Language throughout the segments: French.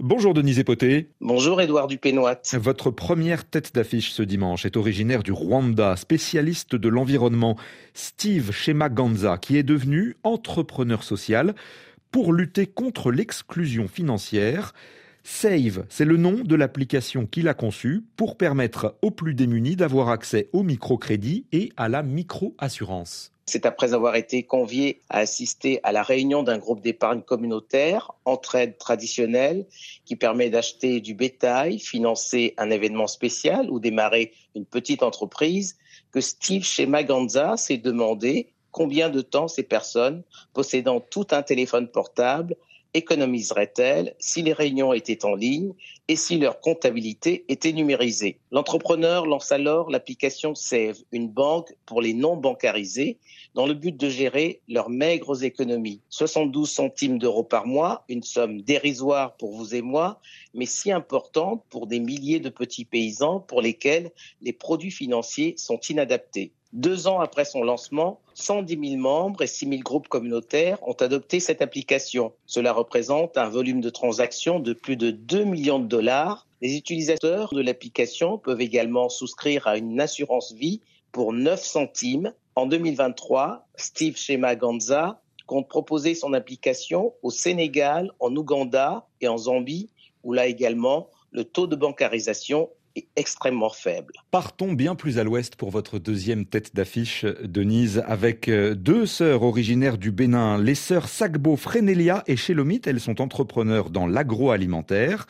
Bonjour Denise Epoté. Bonjour Édouard Dupénoit. Votre première tête d'affiche ce dimanche est originaire du Rwanda, spécialiste de l'environnement, Steve Shemaganza, qui est devenu entrepreneur social pour lutter contre l'exclusion financière. Save, c'est le nom de l'application qu'il a conçue pour permettre aux plus démunis d'avoir accès au microcrédit et à la micro-assurance. C'est après avoir été convié à assister à la réunion d'un groupe d'épargne communautaire, entraide traditionnelle, qui permet d'acheter du bétail, financer un événement spécial ou démarrer une petite entreprise, que Steve chez Maganza s'est demandé combien de temps ces personnes, possédant tout un téléphone portable, économiseraient-elles si les réunions étaient en ligne et si leur comptabilité était numérisée? L'entrepreneur lance alors l'application Save, une banque pour les non bancarisés, dans le but de gérer leurs maigres économies. 72 centimes d'euros par mois, une somme dérisoire pour vous et moi, mais si importante pour des milliers de petits paysans pour lesquels les produits financiers sont inadaptés. Deux ans après son lancement, 110 000 membres et 6 000 groupes communautaires ont adopté cette application. Cela représente un volume de transactions de plus de 2 millions de dollars. Les utilisateurs de l'application peuvent également souscrire à une assurance vie pour 9 centimes. En 2023, Steve Shema Ganza compte proposer son application au Sénégal, en Ouganda et en Zambie, où là également le taux de bancarisation extrêmement faible. Partons bien plus à l'ouest pour votre deuxième tête d'affiche, Denise, avec euh, deux sœurs originaires du Bénin, les sœurs Sagbo, Frénélia et Chelomite. Elles sont entrepreneurs dans l'agroalimentaire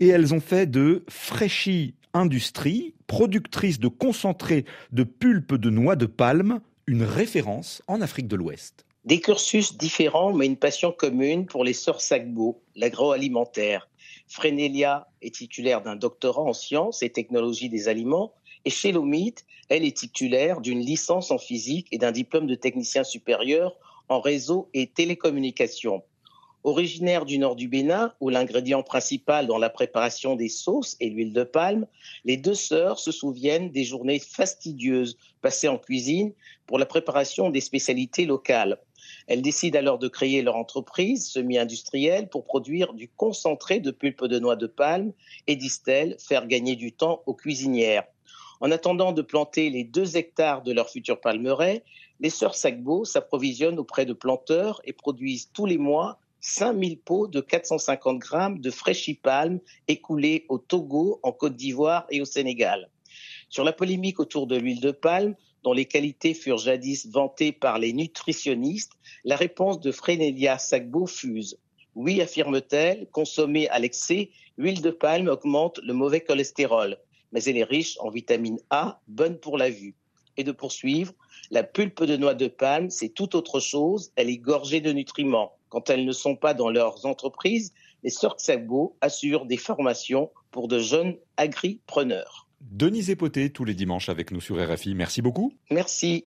et elles ont fait de Fraîchi Industrie, productrice de concentré de pulpe de noix de palme, une référence en Afrique de l'Ouest. Des cursus différents, mais une passion commune pour les sœurs Sagbo, l'agroalimentaire. Frénélia est titulaire d'un doctorat en sciences et technologies des aliments et Shelomit, elle est titulaire d'une licence en physique et d'un diplôme de technicien supérieur en réseau et télécommunications. Originaire du nord du Bénin, où l'ingrédient principal dans la préparation des sauces est l'huile de palme, les deux sœurs se souviennent des journées fastidieuses passées en cuisine pour la préparation des spécialités locales. Elles décident alors de créer leur entreprise semi-industrielle pour produire du concentré de pulpe de noix de palme et disent-elles faire gagner du temps aux cuisinières. En attendant de planter les deux hectares de leur futur palmeraie, les sœurs Sagbo s'approvisionnent auprès de planteurs et produisent tous les mois 5000 pots de 450 grammes de fraîchipalme écoulés au Togo, en Côte d'Ivoire et au Sénégal. Sur la polémique autour de l'huile de palme, dont les qualités furent jadis vantées par les nutritionnistes, la réponse de Frénélia Sagbo fuse. Oui, affirme-t-elle, consommer à l'excès, l'huile de palme augmente le mauvais cholestérol, mais elle est riche en vitamine A, bonne pour la vue. Et de poursuivre, la pulpe de noix de palme, c'est tout autre chose, elle est gorgée de nutriments. Quand elles ne sont pas dans leurs entreprises, les sœurs Sagbo assurent des formations pour de jeunes agripreneurs. Denise Epoté, tous les dimanches avec nous sur RFI. Merci beaucoup. Merci.